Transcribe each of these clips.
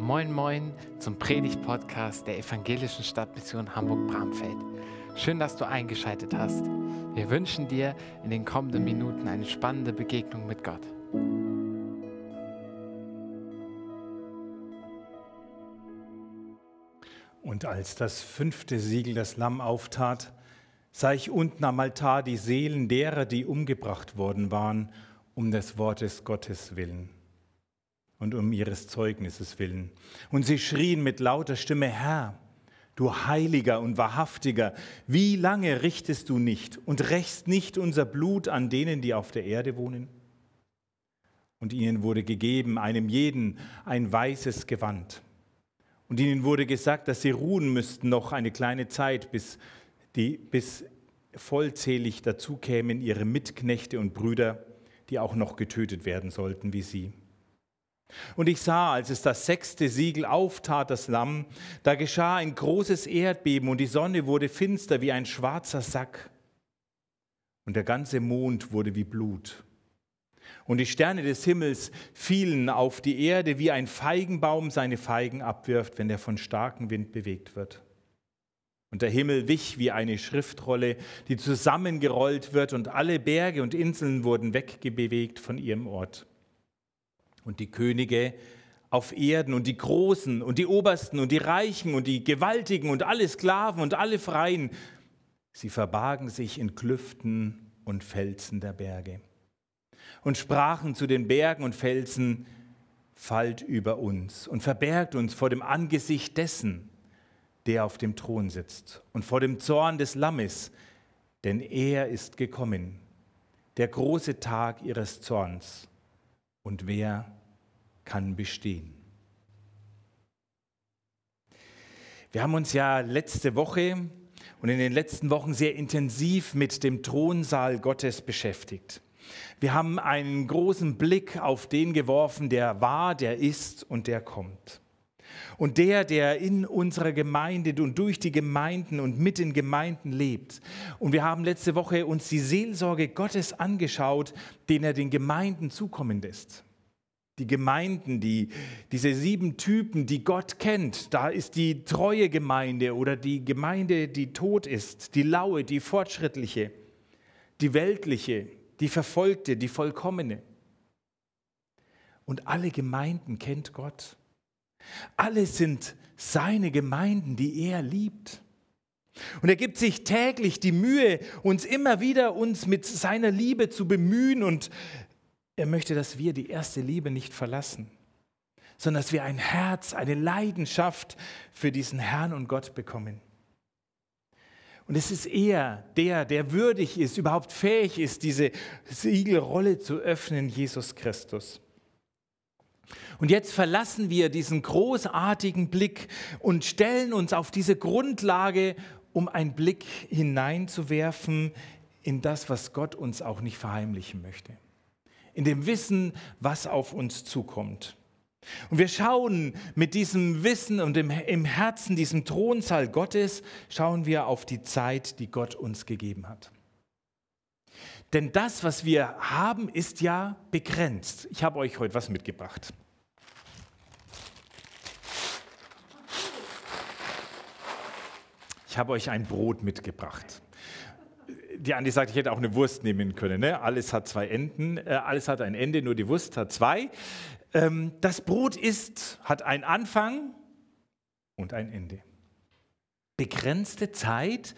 Moin Moin zum Predigt-Podcast der Evangelischen Stadtmission Hamburg-Bramfeld. Schön, dass du eingeschaltet hast. Wir wünschen dir in den kommenden Minuten eine spannende Begegnung mit Gott. Und als das fünfte Siegel das Lamm auftat, sah ich unten am Altar die Seelen derer, die umgebracht worden waren, um des Wortes Gottes willen und um ihres Zeugnisses willen. Und sie schrien mit lauter Stimme, Herr, du Heiliger und Wahrhaftiger, wie lange richtest du nicht und rächst nicht unser Blut an denen, die auf der Erde wohnen? Und ihnen wurde gegeben, einem jeden, ein weißes Gewand. Und ihnen wurde gesagt, dass sie ruhen müssten noch eine kleine Zeit, bis, die, bis vollzählig dazu kämen ihre Mitknechte und Brüder, die auch noch getötet werden sollten wie sie. Und ich sah, als es das sechste Siegel auftat, das Lamm, da geschah ein großes Erdbeben und die Sonne wurde finster wie ein schwarzer Sack. Und der ganze Mond wurde wie Blut. Und die Sterne des Himmels fielen auf die Erde, wie ein Feigenbaum seine Feigen abwirft, wenn er von starkem Wind bewegt wird. Und der Himmel wich wie eine Schriftrolle, die zusammengerollt wird, und alle Berge und Inseln wurden weggebewegt von ihrem Ort und die Könige auf Erden und die Großen und die Obersten und die Reichen und die Gewaltigen und alle Sklaven und alle Freien, sie verbargen sich in Klüften und Felsen der Berge und sprachen zu den Bergen und Felsen, fallt über uns und verbergt uns vor dem Angesicht dessen, der auf dem Thron sitzt und vor dem Zorn des Lammes, denn er ist gekommen, der große Tag ihres Zorns und wer kann bestehen? Wir haben uns ja letzte Woche und in den letzten Wochen sehr intensiv mit dem Thronsaal Gottes beschäftigt. Wir haben einen großen Blick auf den geworfen, der war, der ist und der kommt. Und der, der in unserer Gemeinde und durch die Gemeinden und mit den Gemeinden lebt. Und wir haben letzte Woche uns die Seelsorge Gottes angeschaut, den er den Gemeinden zukommen lässt. Die Gemeinden, die, diese sieben Typen, die Gott kennt, da ist die treue Gemeinde oder die Gemeinde, die tot ist, die laue, die fortschrittliche, die weltliche, die verfolgte, die vollkommene. Und alle Gemeinden kennt Gott. Alle sind seine Gemeinden, die er liebt. Und er gibt sich täglich die Mühe, uns immer wieder uns mit seiner Liebe zu bemühen und er möchte, dass wir die erste Liebe nicht verlassen, sondern dass wir ein Herz, eine Leidenschaft für diesen Herrn und Gott bekommen. Und es ist er, der, der würdig ist, überhaupt fähig ist, diese Siegelrolle zu öffnen, Jesus Christus. Und jetzt verlassen wir diesen großartigen Blick und stellen uns auf diese Grundlage, um einen Blick hineinzuwerfen in das, was Gott uns auch nicht verheimlichen möchte. In dem Wissen, was auf uns zukommt. Und wir schauen mit diesem Wissen und im, Herzen, diesem Thronsaal Gottes, schauen wir auf die Zeit, die Gott uns gegeben hat. Denn das, was wir haben, ist ja begrenzt. Ich habe euch heute was mitgebracht. Ich habe euch ein Brot mitgebracht. Die Andi sagt, ich hätte auch eine Wurst nehmen können. Ne? Alles hat zwei Enden, äh, alles hat ein Ende, nur die Wurst hat zwei. Ähm, das Brot ist, hat einen Anfang und ein Ende. Begrenzte Zeit,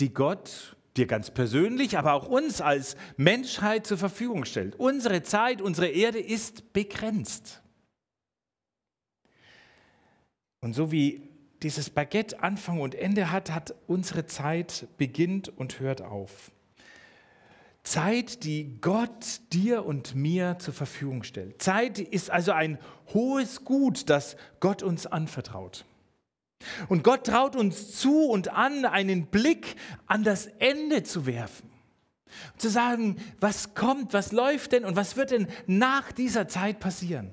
die Gott dir ganz persönlich, aber auch uns als Menschheit zur Verfügung stellt. Unsere Zeit, unsere Erde ist begrenzt. Und so wie dieses Baguette Anfang und Ende hat, hat unsere Zeit beginnt und hört auf. Zeit, die Gott dir und mir zur Verfügung stellt. Zeit ist also ein hohes Gut, das Gott uns anvertraut. Und Gott traut uns zu und an, einen Blick an das Ende zu werfen. Zu sagen, was kommt, was läuft denn und was wird denn nach dieser Zeit passieren?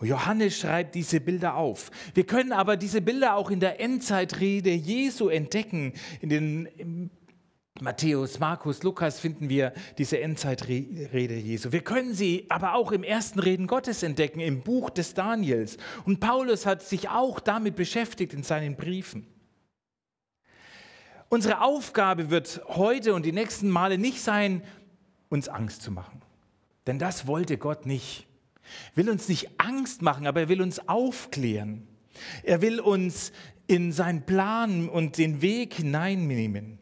Johannes schreibt diese Bilder auf. Wir können aber diese Bilder auch in der Endzeitrede Jesu entdecken, in den Matthäus, Markus, Lukas finden wir diese Endzeitrede Jesu. Wir können sie aber auch im ersten Reden Gottes entdecken, im Buch des Daniels. Und Paulus hat sich auch damit beschäftigt in seinen Briefen. Unsere Aufgabe wird heute und die nächsten Male nicht sein, uns Angst zu machen. Denn das wollte Gott nicht. Er will uns nicht Angst machen, aber er will uns aufklären. Er will uns in seinen Plan und den Weg hineinnehmen.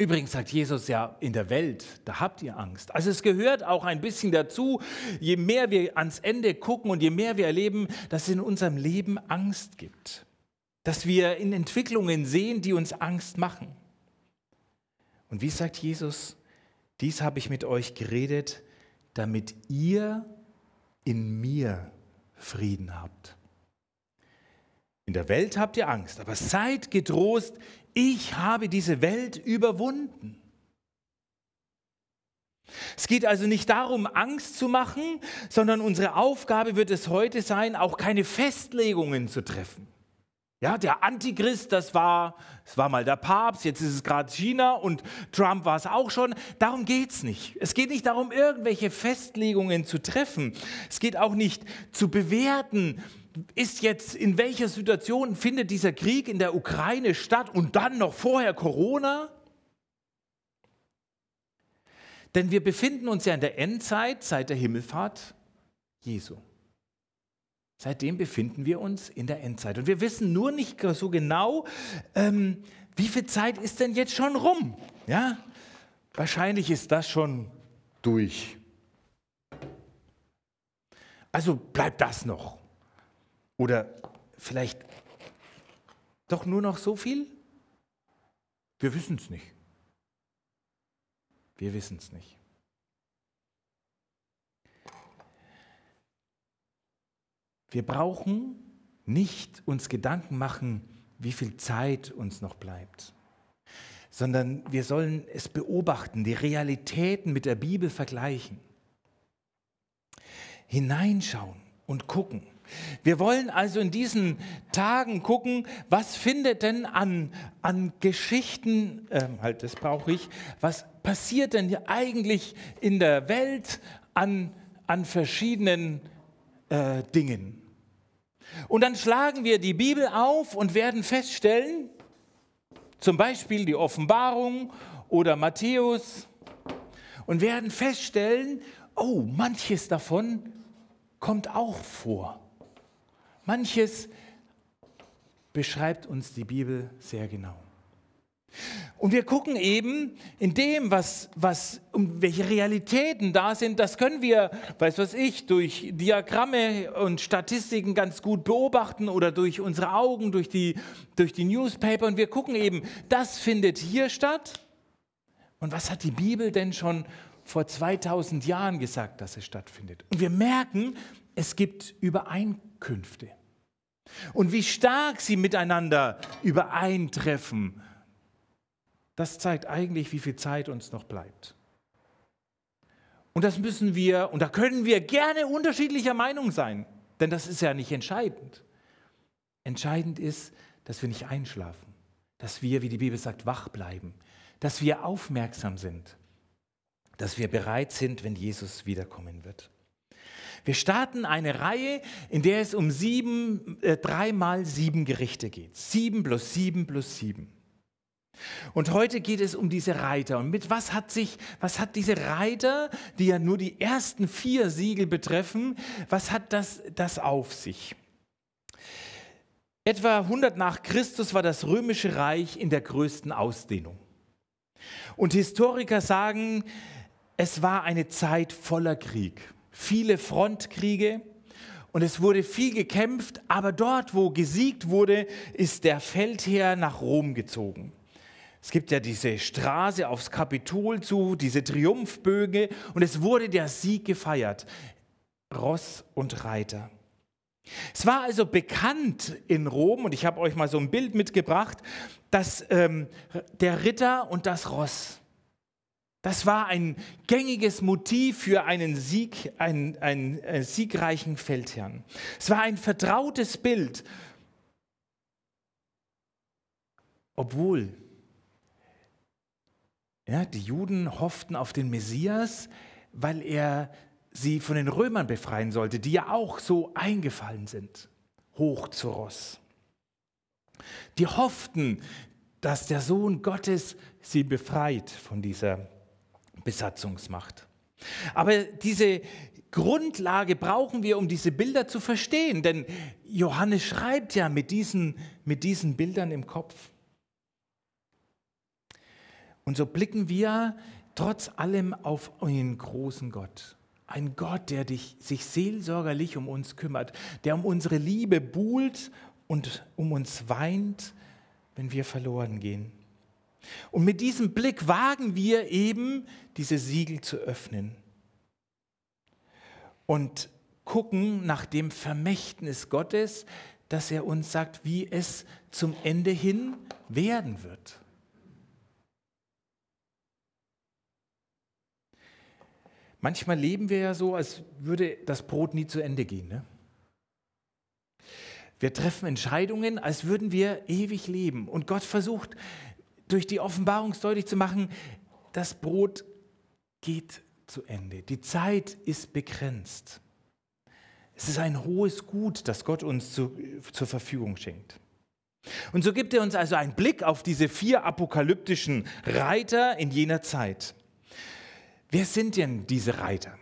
Übrigens sagt Jesus ja, in der Welt, da habt ihr Angst. Also es gehört auch ein bisschen dazu, je mehr wir ans Ende gucken und je mehr wir erleben, dass es in unserem Leben Angst gibt. Dass wir in Entwicklungen sehen, die uns Angst machen. Und wie sagt Jesus, dies habe ich mit euch geredet, damit ihr in mir Frieden habt. In der Welt habt ihr Angst, aber seid getrost, ich habe diese Welt überwunden. Es geht also nicht darum, Angst zu machen, sondern unsere Aufgabe wird es heute sein, auch keine Festlegungen zu treffen. Ja, der Antichrist, das war, das war mal der Papst, jetzt ist es gerade China und Trump war es auch schon. Darum geht es nicht. Es geht nicht darum, irgendwelche Festlegungen zu treffen. Es geht auch nicht zu bewerten, ist jetzt in welcher Situation findet dieser Krieg in der Ukraine statt und dann noch vorher Corona? Denn wir befinden uns ja in der Endzeit seit der Himmelfahrt Jesu. Seitdem befinden wir uns in der Endzeit. Und wir wissen nur nicht so genau, ähm, wie viel Zeit ist denn jetzt schon rum? Ja? Wahrscheinlich ist das schon durch. Also bleibt das noch. Oder vielleicht doch nur noch so viel? Wir wissen es nicht. Wir wissen es nicht. Wir brauchen nicht uns Gedanken machen, wie viel Zeit uns noch bleibt, sondern wir sollen es beobachten, die Realitäten mit der Bibel vergleichen, hineinschauen und gucken. Wir wollen also in diesen Tagen gucken, was findet denn an, an Geschichten, äh, halt das brauche ich, was passiert denn eigentlich in der Welt an, an verschiedenen äh, Dingen. Und dann schlagen wir die Bibel auf und werden feststellen, zum Beispiel die Offenbarung oder Matthäus, und werden feststellen, oh, manches davon kommt auch vor. Manches beschreibt uns die Bibel sehr genau. Und wir gucken eben in dem, was, was, um welche Realitäten da sind, das können wir, weiß was ich, durch Diagramme und Statistiken ganz gut beobachten oder durch unsere Augen, durch die, durch die Newspaper. Und wir gucken eben, das findet hier statt. Und was hat die Bibel denn schon vor 2000 Jahren gesagt, dass es stattfindet? Und wir merken, es gibt Übereinkünfte. Und wie stark sie miteinander übereintreffen das zeigt eigentlich, wie viel Zeit uns noch bleibt. Und das müssen wir, und da können wir gerne unterschiedlicher Meinung sein, denn das ist ja nicht entscheidend. Entscheidend ist, dass wir nicht einschlafen, dass wir, wie die Bibel sagt, wach bleiben, dass wir aufmerksam sind, dass wir bereit sind, wenn Jesus wiederkommen wird. Wir starten eine Reihe, in der es um sieben, äh, dreimal sieben Gerichte geht. Sieben plus sieben plus sieben. Und heute geht es um diese Reiter. Und mit was hat sich, was hat diese Reiter, die ja nur die ersten vier Siegel betreffen, was hat das, das auf sich? Etwa 100 nach Christus war das römische Reich in der größten Ausdehnung. Und Historiker sagen, es war eine Zeit voller Krieg, viele Frontkriege und es wurde viel gekämpft, aber dort, wo gesiegt wurde, ist der Feldherr nach Rom gezogen. Es gibt ja diese Straße aufs Kapitol zu, diese Triumphböge und es wurde der Sieg gefeiert. Ross und Reiter. Es war also bekannt in Rom, und ich habe euch mal so ein Bild mitgebracht, dass ähm, der Ritter und das Ross, das war ein gängiges Motiv für einen Sieg, einen, einen, einen siegreichen Feldherrn. Es war ein vertrautes Bild, obwohl Ja, die Juden hofften auf den Messias, weil er sie von den Römern befreien sollte, die ja auch so eingefallen sind, hoch zu Ross. Die hofften, dass der Sohn Gottes sie befreit von dieser Besatzungsmacht. Aber diese Grundlage brauchen wir, um diese Bilder zu verstehen, denn Johannes schreibt ja mit diesen, mit diesen Bildern im Kopf. Und so blicken wir trotz allem auf einen großen Gott. Ein Gott, der dich, sich seelsorgerlich um uns kümmert, der um unsere Liebe buhlt und um uns weint, wenn wir verloren gehen. Und mit diesem Blick wagen wir eben, diese Siegel zu öffnen und gucken nach dem Vermächtnis Gottes, dass er uns sagt, wie es zum Ende hin werden wird. Manchmal leben wir ja so, als würde das Brot nie zu Ende gehen. Ne? Wir treffen Entscheidungen, als würden wir ewig leben. Und Gott versucht durch die Offenbarung deutlich zu machen, das Brot geht zu Ende. Die Zeit ist begrenzt. Es ist ein hohes Gut, das Gott uns zu, zur Verfügung schenkt. Und so gibt er uns also einen Blick auf diese vier apokalyptischen Reiter in jener Zeit. Wer sind denn diese Reiter?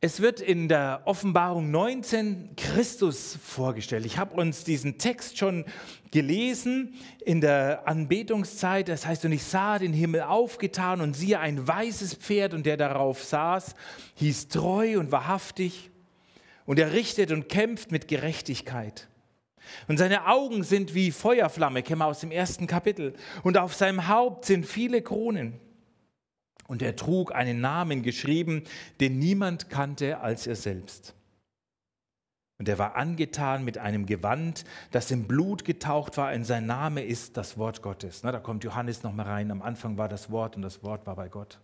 Es wird in der Offenbarung 19 Christus vorgestellt. Ich habe uns diesen Text schon gelesen in der Anbetungszeit. Das heißt, und ich sah den Himmel aufgetan und siehe ein weißes Pferd und der darauf saß, hieß treu und wahrhaftig. Und er richtet und kämpft mit Gerechtigkeit. Und seine Augen sind wie Feuerflamme, kennen wir aus dem ersten Kapitel. Und auf seinem Haupt sind viele Kronen. Und er trug einen Namen geschrieben, den niemand kannte als er selbst. Und er war angetan mit einem Gewand, das im Blut getaucht war, und sein Name ist das Wort Gottes. Na, da kommt Johannes nochmal rein. Am Anfang war das Wort und das Wort war bei Gott.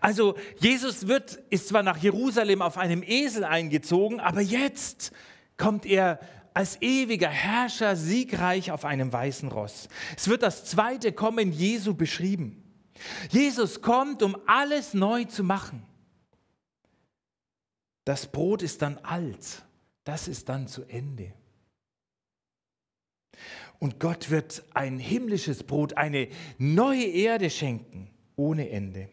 Also Jesus wird, ist zwar nach Jerusalem auf einem Esel eingezogen, aber jetzt kommt er als ewiger Herrscher siegreich auf einem weißen Ross. Es wird das zweite Kommen Jesu beschrieben. Jesus kommt, um alles neu zu machen. Das Brot ist dann alt, das ist dann zu Ende. Und Gott wird ein himmlisches Brot, eine neue Erde schenken, ohne Ende.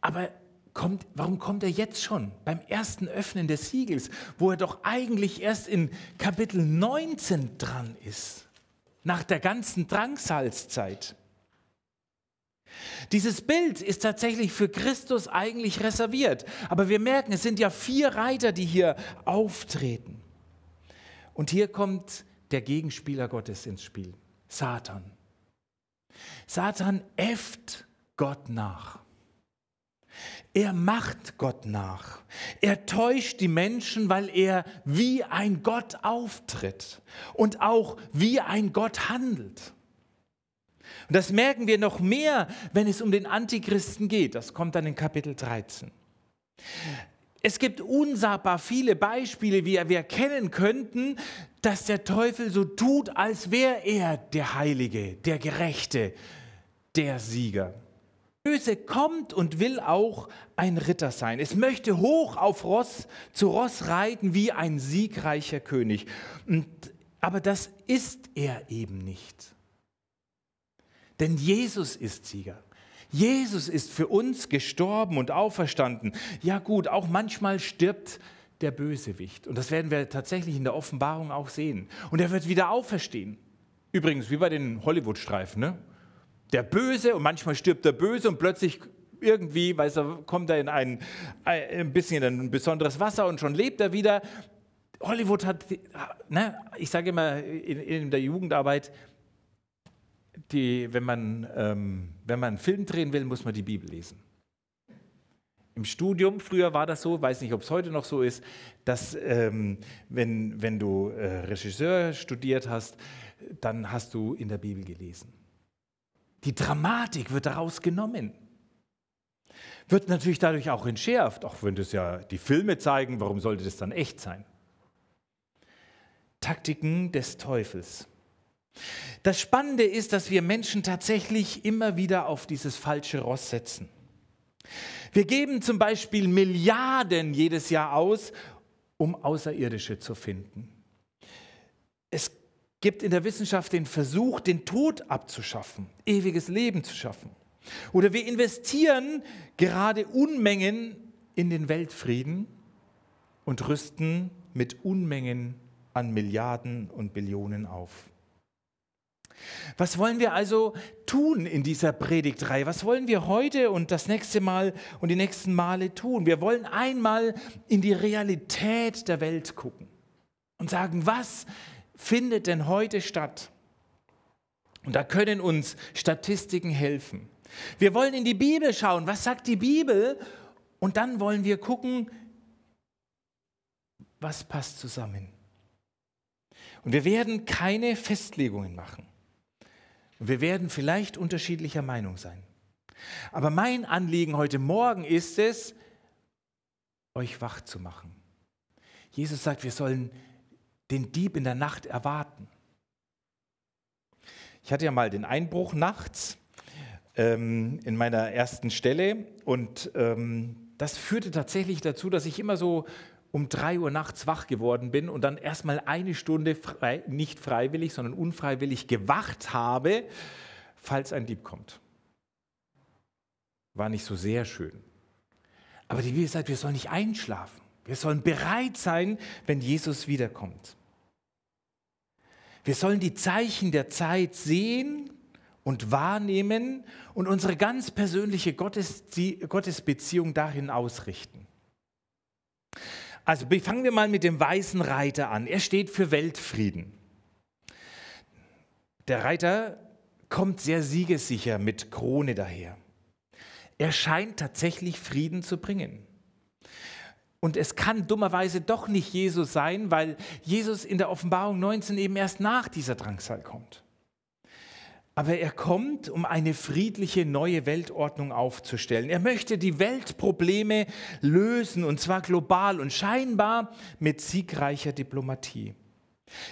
Aber kommt, warum kommt er jetzt schon beim ersten Öffnen des Siegels, wo er doch eigentlich erst in Kapitel 19 dran ist, nach der ganzen Drangsalzzeit? Dieses Bild ist tatsächlich für Christus eigentlich reserviert. Aber wir merken, es sind ja vier Reiter, die hier auftreten. Und hier kommt der Gegenspieler Gottes ins Spiel, Satan. Satan äfft Gott nach. Er macht Gott nach. Er täuscht die Menschen, weil er wie ein Gott auftritt und auch wie ein Gott handelt. Und das merken wir noch mehr, wenn es um den Antichristen geht. Das kommt dann in Kapitel 13. Es gibt unsagbar viele Beispiele, wie wir erkennen könnten, dass der Teufel so tut, als wäre er der Heilige, der Gerechte, der Sieger. Böse kommt und will auch ein Ritter sein. Es möchte hoch auf Ross, zu Ross reiten wie ein siegreicher König. Und, aber das ist er eben nicht. Denn Jesus ist Sieger. Jesus ist für uns gestorben und auferstanden. Ja gut, auch manchmal stirbt der Bösewicht. Und das werden wir tatsächlich in der Offenbarung auch sehen. Und er wird wieder auferstehen. Übrigens, wie bei den Hollywood-Streifen. Ne? Der Böse und manchmal stirbt der Böse und plötzlich irgendwie, weiß er, kommt er in ein, ein bisschen in ein besonderes Wasser und schon lebt er wieder. Hollywood hat, ne, ich sage immer in, in der Jugendarbeit, die, wenn, man, ähm, wenn man einen Film drehen will, muss man die Bibel lesen. Im Studium, früher war das so, weiß nicht, ob es heute noch so ist, dass ähm, wenn, wenn du äh, Regisseur studiert hast, dann hast du in der Bibel gelesen. Die Dramatik wird daraus genommen. Wird natürlich dadurch auch entschärft, auch wenn das ja die Filme zeigen, warum sollte das dann echt sein? Taktiken des Teufels. Das Spannende ist, dass wir Menschen tatsächlich immer wieder auf dieses falsche Ross setzen. Wir geben zum Beispiel Milliarden jedes Jahr aus, um Außerirdische zu finden. Es gibt in der Wissenschaft den Versuch, den Tod abzuschaffen, ewiges Leben zu schaffen. Oder wir investieren gerade Unmengen in den Weltfrieden und rüsten mit Unmengen an Milliarden und Billionen auf. Was wollen wir also tun in dieser Predigtreihe? Was wollen wir heute und das nächste Mal und die nächsten Male tun? Wir wollen einmal in die Realität der Welt gucken und sagen, was findet denn heute statt? Und da können uns Statistiken helfen. Wir wollen in die Bibel schauen, was sagt die Bibel? Und dann wollen wir gucken, was passt zusammen. Und wir werden keine Festlegungen machen. Und wir werden vielleicht unterschiedlicher Meinung sein. Aber mein Anliegen heute Morgen ist es, euch wach zu machen. Jesus sagt, wir sollen den Dieb in der Nacht erwarten. Ich hatte ja mal den Einbruch nachts ähm, in meiner ersten Stelle und ähm, das führte tatsächlich dazu, dass ich immer so um drei Uhr nachts wach geworden bin und dann erstmal eine Stunde frei, nicht freiwillig, sondern unfreiwillig gewacht habe, falls ein Dieb kommt. War nicht so sehr schön. Aber die Bibel sagt, wir sollen nicht einschlafen. Wir sollen bereit sein, wenn Jesus wiederkommt. Wir sollen die Zeichen der Zeit sehen und wahrnehmen und unsere ganz persönliche Gottesbeziehung dahin ausrichten. Also fangen wir mal mit dem weißen Reiter an. Er steht für Weltfrieden. Der Reiter kommt sehr siegessicher mit Krone daher. Er scheint tatsächlich Frieden zu bringen. Und es kann dummerweise doch nicht Jesus sein, weil Jesus in der Offenbarung 19 eben erst nach dieser Drangsal kommt. Aber er kommt, um eine friedliche neue Weltordnung aufzustellen. Er möchte die Weltprobleme lösen, und zwar global und scheinbar mit siegreicher Diplomatie.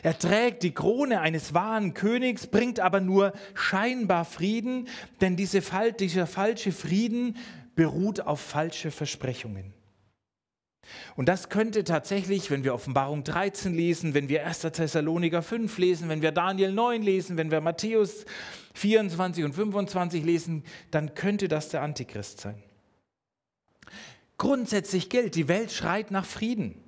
Er trägt die Krone eines wahren Königs, bringt aber nur scheinbar Frieden, denn diese, dieser falsche Frieden beruht auf falsche Versprechungen. Und das könnte tatsächlich, wenn wir Offenbarung 13 lesen, wenn wir 1. Thessaloniker 5 lesen, wenn wir Daniel 9 lesen, wenn wir Matthäus 24 und 25 lesen, dann könnte das der Antichrist sein. Grundsätzlich gilt, die Welt schreit nach Frieden.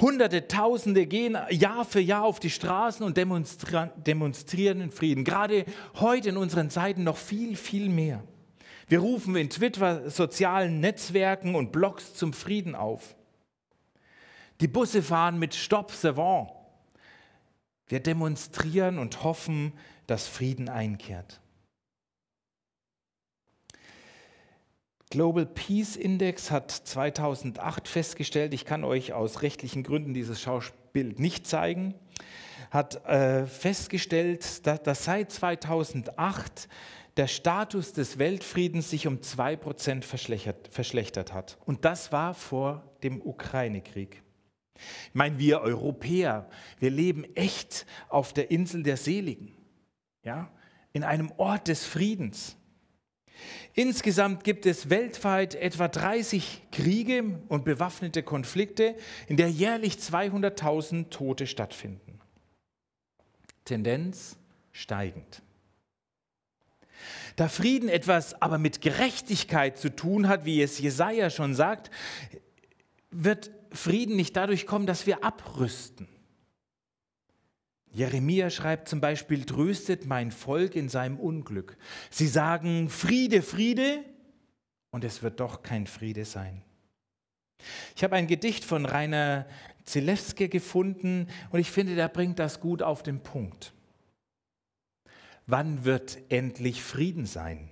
Hunderte, Tausende gehen Jahr für Jahr auf die Straßen und demonstrieren in Frieden. Gerade heute in unseren Zeiten noch viel, viel mehr. Wir rufen in Twitter, sozialen Netzwerken und Blogs zum Frieden auf. Die Busse fahren mit Stop Savant. Wir demonstrieren und hoffen, dass Frieden einkehrt. Global Peace Index hat 2008 festgestellt, ich kann euch aus rechtlichen Gründen dieses Schaubild nicht zeigen, hat äh, festgestellt, dass, dass seit 2008 der Status des Weltfriedens sich um 2% verschlechtert, verschlechtert hat. Und das war vor dem Ukraine-Krieg. Ich meine, wir Europäer, wir leben echt auf der Insel der Seligen, ja, in einem Ort des Friedens. Insgesamt gibt es weltweit etwa 30 Kriege und bewaffnete Konflikte, in der jährlich 200.000 Tote stattfinden. Tendenz steigend. Da Frieden etwas aber mit Gerechtigkeit zu tun hat, wie es Jesaja schon sagt, wird Frieden nicht dadurch kommen, dass wir abrüsten. Jeremia schreibt zum Beispiel, tröstet mein Volk in seinem Unglück. Sie sagen Friede, Friede, und es wird doch kein Friede sein. Ich habe ein Gedicht von Rainer Zelewski gefunden und ich finde, der bringt das gut auf den Punkt. Wann wird endlich Frieden sein?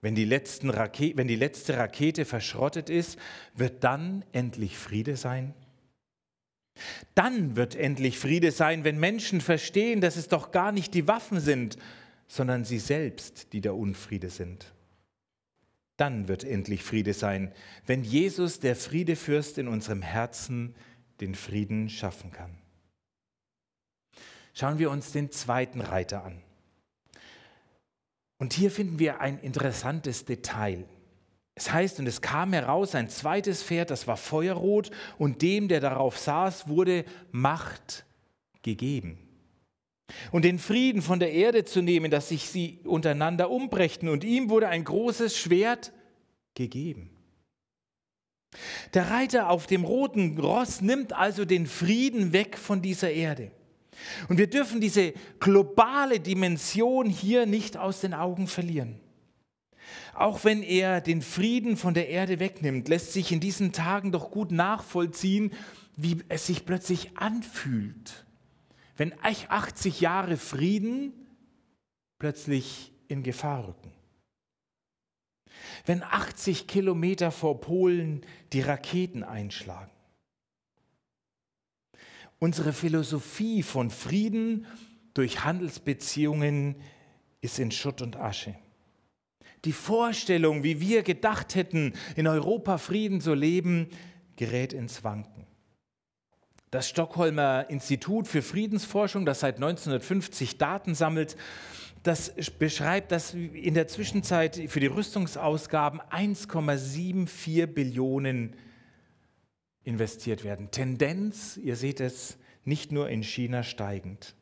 Wenn die, wenn die letzte Rakete verschrottet ist, wird dann endlich Friede sein? Dann wird endlich Friede sein, wenn Menschen verstehen, dass es doch gar nicht die Waffen sind, sondern sie selbst, die der Unfriede sind. Dann wird endlich Friede sein, wenn Jesus, der Friedefürst in unserem Herzen, den Frieden schaffen kann. Schauen wir uns den zweiten Reiter an. Und hier finden wir ein interessantes Detail. Es heißt, und es kam heraus ein zweites Pferd, das war feuerrot, und dem, der darauf saß, wurde Macht gegeben. Und den Frieden von der Erde zu nehmen, dass sich sie untereinander umbrächten, und ihm wurde ein großes Schwert gegeben. Der Reiter auf dem roten Ross nimmt also den Frieden weg von dieser Erde. Und wir dürfen diese globale Dimension hier nicht aus den Augen verlieren. Auch wenn er den Frieden von der Erde wegnimmt, lässt sich in diesen Tagen doch gut nachvollziehen, wie es sich plötzlich anfühlt, wenn 80 Jahre Frieden plötzlich in Gefahr rücken. Wenn 80 Kilometer vor Polen die Raketen einschlagen Unsere Philosophie von Frieden durch Handelsbeziehungen ist in Schutt und Asche. Die Vorstellung, wie wir gedacht hätten, in Europa Frieden zu leben, gerät ins Wanken. Das Stockholmer Institut für Friedensforschung, das seit 1950 Daten sammelt, das beschreibt, dass in der Zwischenzeit für die Rüstungsausgaben 1,74 Billionen investiert werden. Tendenz, ihr seht es, nicht nur in China steigend.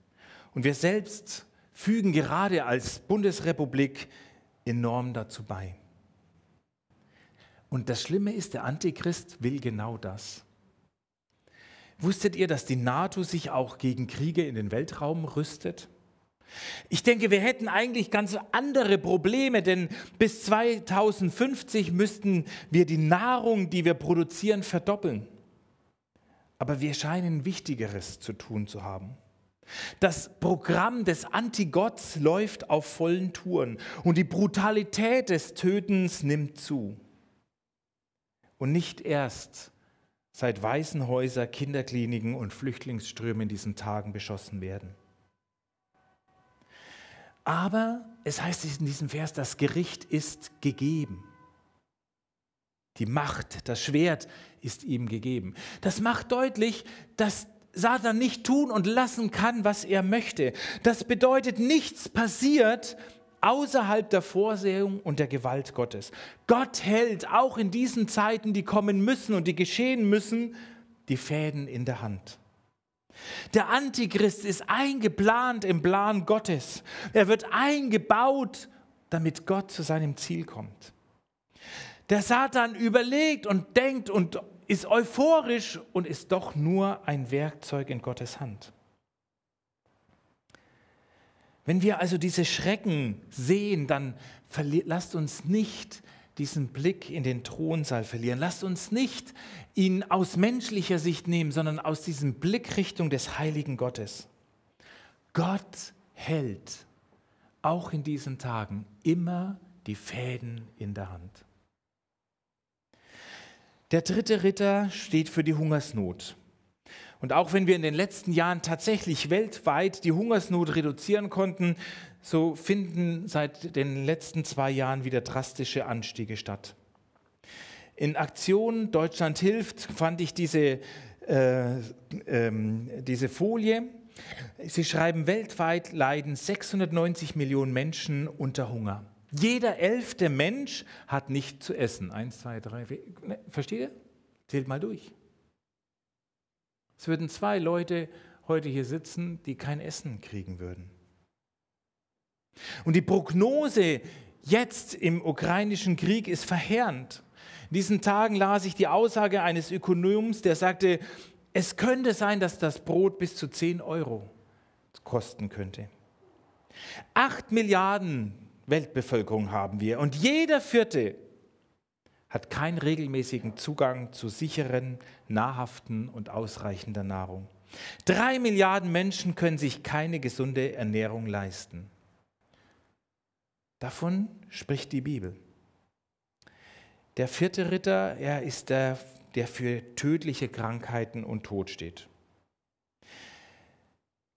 Und wir selbst fügen gerade als Bundesrepublik enorm dazu bei. Und das Schlimme ist, der Antichrist will genau das. Wusstet ihr, dass die NATO sich auch gegen Kriege in den Weltraum rüstet? Ich denke, wir hätten eigentlich ganz andere Probleme, denn bis 2050 müssten wir die Nahrung, die wir produzieren, verdoppeln. Aber wir scheinen Wichtigeres zu tun zu haben. Das Programm des Antigotts läuft auf vollen Touren und die Brutalität des Tötens nimmt zu. Und nicht erst seit Waisenhäuser, Kinderkliniken und Flüchtlingsströme in diesen Tagen beschossen werden. Aber es heißt in diesem Vers, das Gericht ist gegeben. Die Macht, das Schwert ist ihm gegeben. Das macht deutlich, dass Satan nicht tun und lassen kann, was er möchte. Das bedeutet, nichts passiert außerhalb der Vorsehung und der Gewalt Gottes. Gott hält auch in diesen Zeiten, die kommen müssen und die geschehen müssen, die Fäden in der Hand. Der Antichrist ist eingeplant im Plan Gottes. Er wird eingebaut, damit Gott zu seinem Ziel kommt. Der Satan überlegt und denkt und ist euphorisch und ist doch nur ein Werkzeug in Gottes Hand. Wenn wir also diese Schrecken sehen, dann lasst uns nicht diesen Blick in den Thronsaal verlieren. Lasst uns nicht ihn aus menschlicher Sicht nehmen, sondern aus diesem Blickrichtung des heiligen Gottes. Gott hält auch in diesen Tagen immer die Fäden in der Hand. Der dritte Ritter steht für die Hungersnot. Und auch wenn wir in den letzten Jahren tatsächlich weltweit die Hungersnot reduzieren konnten, so finden seit den letzten zwei Jahren wieder drastische Anstiege statt. In Aktion Deutschland hilft fand ich diese, äh, ähm, diese Folie. Sie schreiben, weltweit leiden 690 Millionen Menschen unter Hunger. Jeder elfte Mensch hat nicht zu essen. Eins, zwei, drei, vier. Ne, versteht ihr? Zählt mal durch. Es würden zwei Leute heute hier sitzen, die kein Essen kriegen würden. Und die Prognose jetzt im ukrainischen Krieg ist verheerend. In diesen Tagen las ich die Aussage eines Ökonoms, der sagte, es könnte sein, dass das Brot bis zu 10 Euro kosten könnte. Acht Milliarden Weltbevölkerung haben wir und jeder Vierte hat keinen regelmäßigen Zugang zu sicheren, nahrhaften und ausreichender Nahrung. Drei Milliarden Menschen können sich keine gesunde Ernährung leisten. Davon spricht die Bibel. Der vierte Ritter, er ist der, der für tödliche Krankheiten und Tod steht.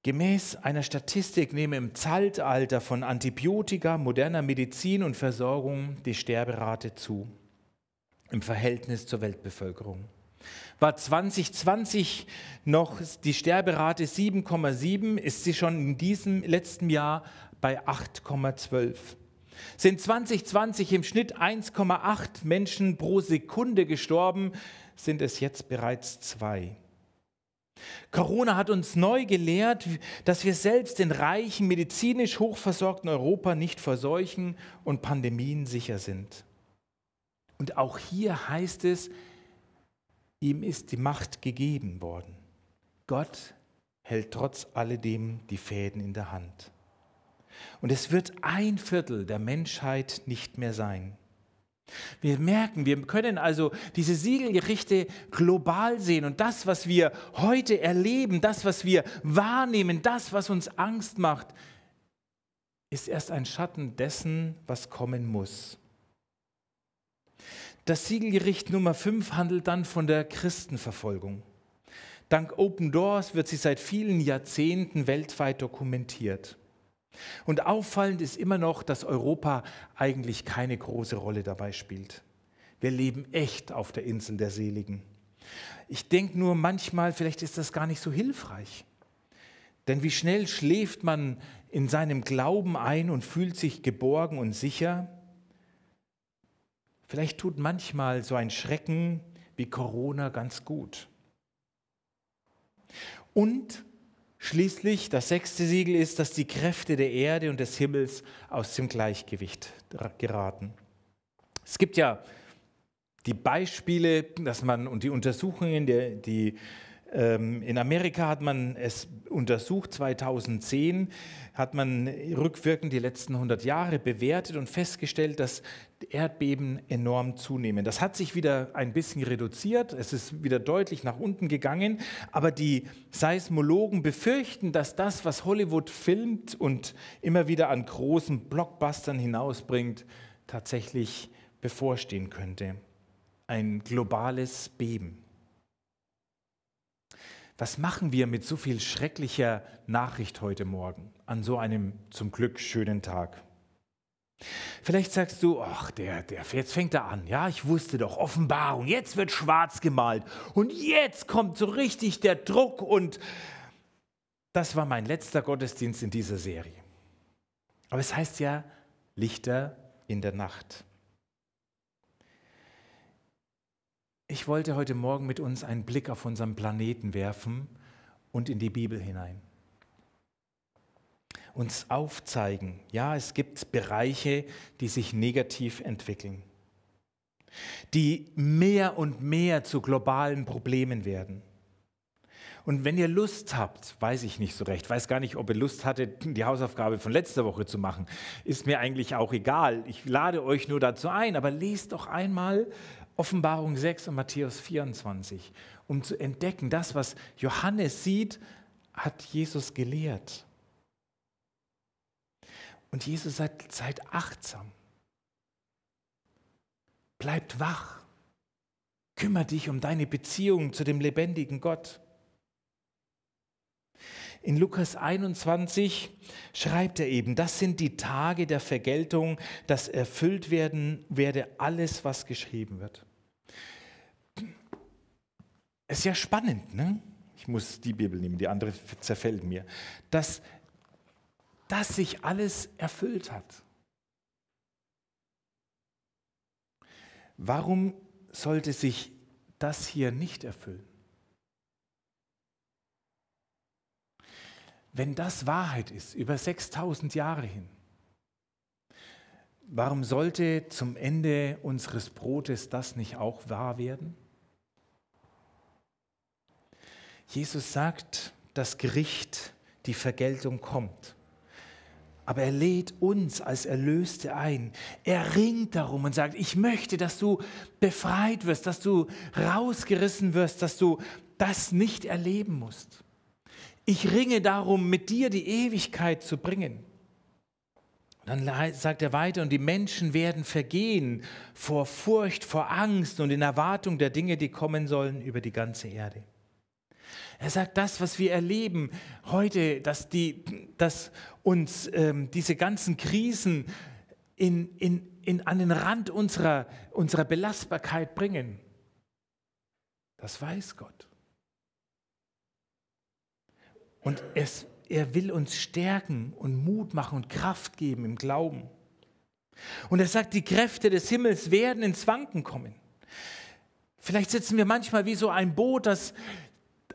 Gemäß einer Statistik nehmen im Zeitalter von Antibiotika, moderner Medizin und Versorgung die Sterberate zu im Verhältnis zur Weltbevölkerung. War 2020 noch die Sterberate 7,7, ist sie schon in diesem letzten Jahr bei 8,12. Sind 2020 im Schnitt 1,8 Menschen pro Sekunde gestorben, sind es jetzt bereits zwei. Corona hat uns neu gelehrt, dass wir selbst in reichen, medizinisch hochversorgten Europa nicht vor Seuchen und Pandemien sicher sind. Und auch hier heißt es, ihm ist die Macht gegeben worden. Gott hält trotz alledem die Fäden in der Hand. Und es wird ein Viertel der Menschheit nicht mehr sein. Wir merken, wir können also diese Siegelgerichte global sehen und das, was wir heute erleben, das, was wir wahrnehmen, das, was uns Angst macht, ist erst ein Schatten dessen, was kommen muss. Das Siegelgericht Nummer 5 handelt dann von der Christenverfolgung. Dank Open Doors wird sie seit vielen Jahrzehnten weltweit dokumentiert. Und auffallend ist immer noch, dass Europa eigentlich keine große Rolle dabei spielt. Wir leben echt auf der Insel der Seligen. Ich denke nur manchmal, vielleicht ist das gar nicht so hilfreich. Denn wie schnell schläft man in seinem Glauben ein und fühlt sich geborgen und sicher? Vielleicht tut manchmal so ein Schrecken wie Corona ganz gut. Und Schließlich, das sechste Siegel ist, dass die Kräfte der Erde und des Himmels aus dem Gleichgewicht geraten. Es gibt ja die Beispiele, dass man und die Untersuchungen, die, die in Amerika hat man es untersucht, 2010 hat man rückwirkend die letzten 100 Jahre bewertet und festgestellt, dass Erdbeben enorm zunehmen. Das hat sich wieder ein bisschen reduziert, es ist wieder deutlich nach unten gegangen, aber die Seismologen befürchten, dass das, was Hollywood filmt und immer wieder an großen Blockbustern hinausbringt, tatsächlich bevorstehen könnte. Ein globales Beben. Was machen wir mit so viel schrecklicher Nachricht heute Morgen an so einem zum Glück schönen Tag? Vielleicht sagst du, ach, der, der, jetzt fängt er an. Ja, ich wusste doch, Offenbarung, jetzt wird schwarz gemalt und jetzt kommt so richtig der Druck und das war mein letzter Gottesdienst in dieser Serie. Aber es heißt ja Lichter in der Nacht. Ich wollte heute Morgen mit uns einen Blick auf unseren Planeten werfen und in die Bibel hinein. Uns aufzeigen, ja, es gibt Bereiche, die sich negativ entwickeln, die mehr und mehr zu globalen Problemen werden. Und wenn ihr Lust habt, weiß ich nicht so recht, weiß gar nicht, ob ihr Lust hattet, die Hausaufgabe von letzter Woche zu machen, ist mir eigentlich auch egal. Ich lade euch nur dazu ein, aber lest doch einmal Offenbarung 6 und Matthäus 24, um zu entdecken, das, was Johannes sieht, hat Jesus gelehrt. Und Jesus sagt, seid achtsam. Bleibt wach. Kümmer dich um deine Beziehung zu dem lebendigen Gott. In Lukas 21 schreibt er eben, das sind die Tage der Vergeltung, dass erfüllt werden werde alles, was geschrieben wird. Ist ja spannend, ne? Ich muss die Bibel nehmen, die andere zerfällt mir. Dass, dass sich alles erfüllt hat. Warum sollte sich das hier nicht erfüllen? Wenn das Wahrheit ist, über 6000 Jahre hin, warum sollte zum Ende unseres Brotes das nicht auch wahr werden? Jesus sagt, das Gericht, die Vergeltung kommt. Aber er lädt uns als Erlöste ein. Er ringt darum und sagt, ich möchte, dass du befreit wirst, dass du rausgerissen wirst, dass du das nicht erleben musst. Ich ringe darum, mit dir die Ewigkeit zu bringen. Dann sagt er weiter, und die Menschen werden vergehen vor Furcht, vor Angst und in Erwartung der Dinge, die kommen sollen über die ganze Erde. Er sagt, das, was wir erleben heute, dass, die, dass uns ähm, diese ganzen Krisen in, in, in, an den Rand unserer, unserer Belastbarkeit bringen, Das weiß Gott. Und es, er will uns stärken und Mut machen und Kraft geben im Glauben. Und er sagt, die Kräfte des Himmels werden ins Wanken kommen. Vielleicht sitzen wir manchmal wie so ein Boot, das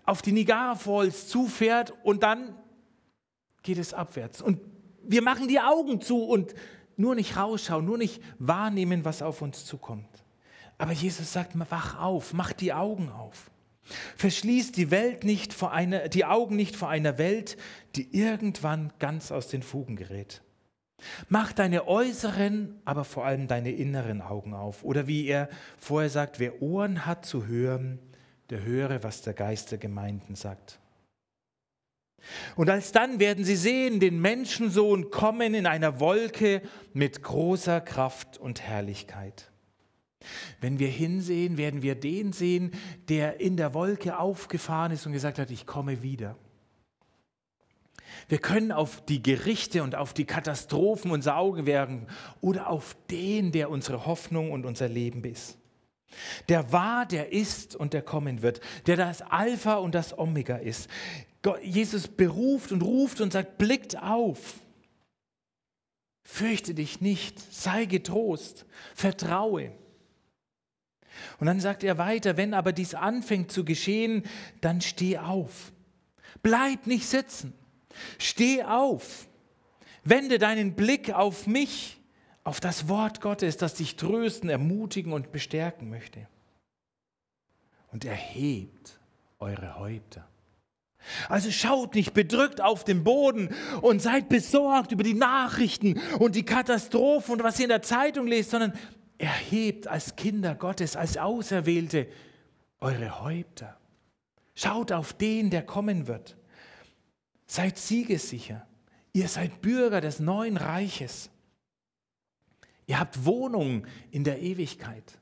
auf die Niagara Falls zufährt und dann geht es abwärts. Und wir machen die Augen zu und nur nicht rausschauen, nur nicht wahrnehmen, was auf uns zukommt. Aber Jesus sagt, wach auf, mach die Augen auf. Verschließ die Welt nicht vor einer, die Augen nicht vor einer Welt, die irgendwann ganz aus den Fugen gerät. Mach deine äußeren, aber vor allem deine inneren Augen auf. Oder wie er vorher sagt, wer Ohren hat zu hören, der höre, was der Geist der Gemeinden sagt. Und alsdann werden sie sehen, den Menschensohn kommen in einer Wolke mit großer Kraft und Herrlichkeit. Wenn wir hinsehen, werden wir den sehen, der in der Wolke aufgefahren ist und gesagt hat, ich komme wieder. Wir können auf die Gerichte und auf die Katastrophen unser Auge werfen oder auf den, der unsere Hoffnung und unser Leben ist. Der war, der ist und der kommen wird, der das Alpha und das Omega ist. Jesus beruft und ruft und sagt, blickt auf. Fürchte dich nicht, sei getrost, vertraue. Und dann sagt er weiter, wenn aber dies anfängt zu geschehen, dann steh auf. Bleib nicht sitzen. Steh auf. Wende deinen Blick auf mich, auf das Wort Gottes, das dich trösten, ermutigen und bestärken möchte. Und erhebt eure Häupter. Also schaut nicht bedrückt auf den Boden und seid besorgt über die Nachrichten und die Katastrophen und was ihr in der Zeitung lest, sondern erhebt als Kinder Gottes, als Auserwählte eure Häupter. Schaut auf den, der kommen wird. Seid siegessicher. Ihr seid Bürger des neuen Reiches. Ihr habt Wohnung in der Ewigkeit.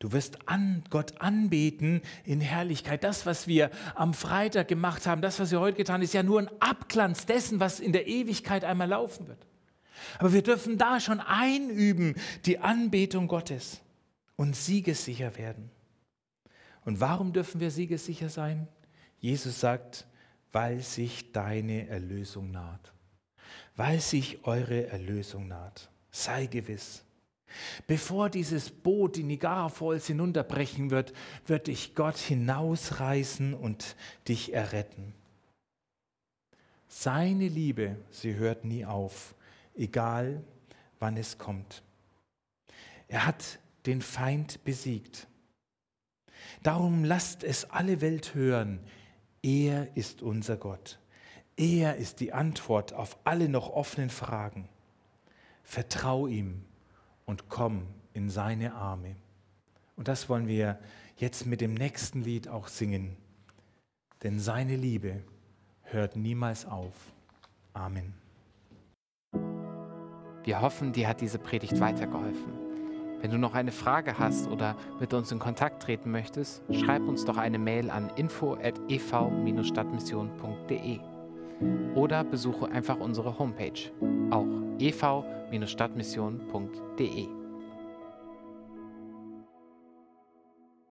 Du wirst an Gott anbeten in Herrlichkeit. Das, was wir am Freitag gemacht haben, das, was wir heute getan haben, ist ja nur ein Abglanz dessen, was in der Ewigkeit einmal laufen wird. Aber wir dürfen da schon einüben, die Anbetung Gottes und siegessicher werden. Und warum dürfen wir siegessicher sein? Jesus sagt, weil sich deine Erlösung naht. Weil sich eure Erlösung naht. Sei gewiss. Bevor dieses Boot die Niagara Falls hinunterbrechen wird, wird dich Gott hinausreißen und dich erretten. Seine Liebe, sie hört nie auf, egal wann es kommt. Er hat den Feind besiegt. Darum lasst es alle Welt hören, er ist unser Gott. Er ist die Antwort auf alle noch offenen Fragen. Vertrau ihm und komm in seine Arme. Und das wollen wir jetzt mit dem nächsten Lied auch singen. Denn seine Liebe hört niemals auf. Amen. Wir hoffen, dir hat diese Predigt weitergeholfen. Wenn du noch eine Frage hast oder mit uns in Kontakt treten möchtest, schreib uns doch eine Mail an info@ev-stadtmission.de oder besuche einfach unsere Homepage, auch ev-stadtmission.de.